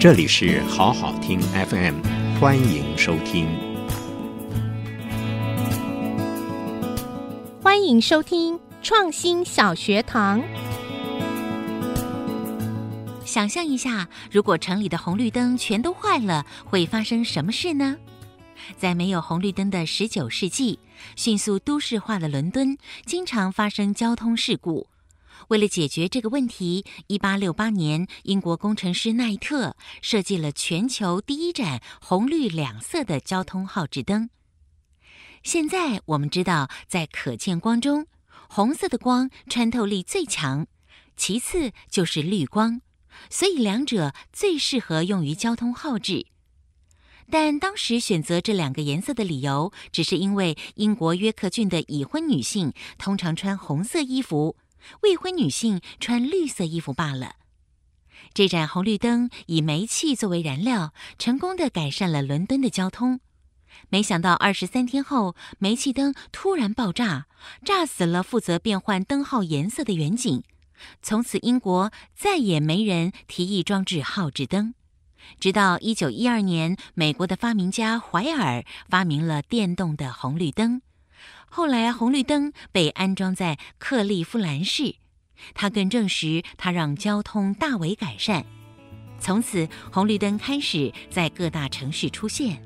这里是好好听 FM，欢迎收听。欢迎收听创新小学堂。想象一下，如果城里的红绿灯全都坏了，会发生什么事呢？在没有红绿灯的十九世纪，迅速都市化的伦敦经常发生交通事故。为了解决这个问题，一八六八年，英国工程师奈特设计了全球第一盏红绿两色的交通号志灯。现在我们知道，在可见光中，红色的光穿透力最强，其次就是绿光，所以两者最适合用于交通号志。但当时选择这两个颜色的理由，只是因为英国约克郡的已婚女性通常穿红色衣服。未婚女性穿绿色衣服罢了。这盏红绿灯以煤气作为燃料，成功地改善了伦敦的交通。没想到二十三天后，煤气灯突然爆炸，炸死了负责变换灯号颜色的远景。从此，英国再也没人提议装置号志灯。直到一九一二年，美国的发明家怀尔发明了电动的红绿灯。后来，红绿灯被安装在克利夫兰市，它更证实它让交通大为改善。从此，红绿灯开始在各大城市出现。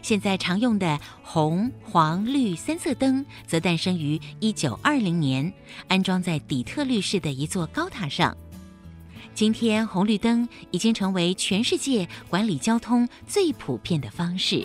现在常用的红、黄、绿三色灯则诞生于一九二零年，安装在底特律市的一座高塔上。今天，红绿灯已经成为全世界管理交通最普遍的方式。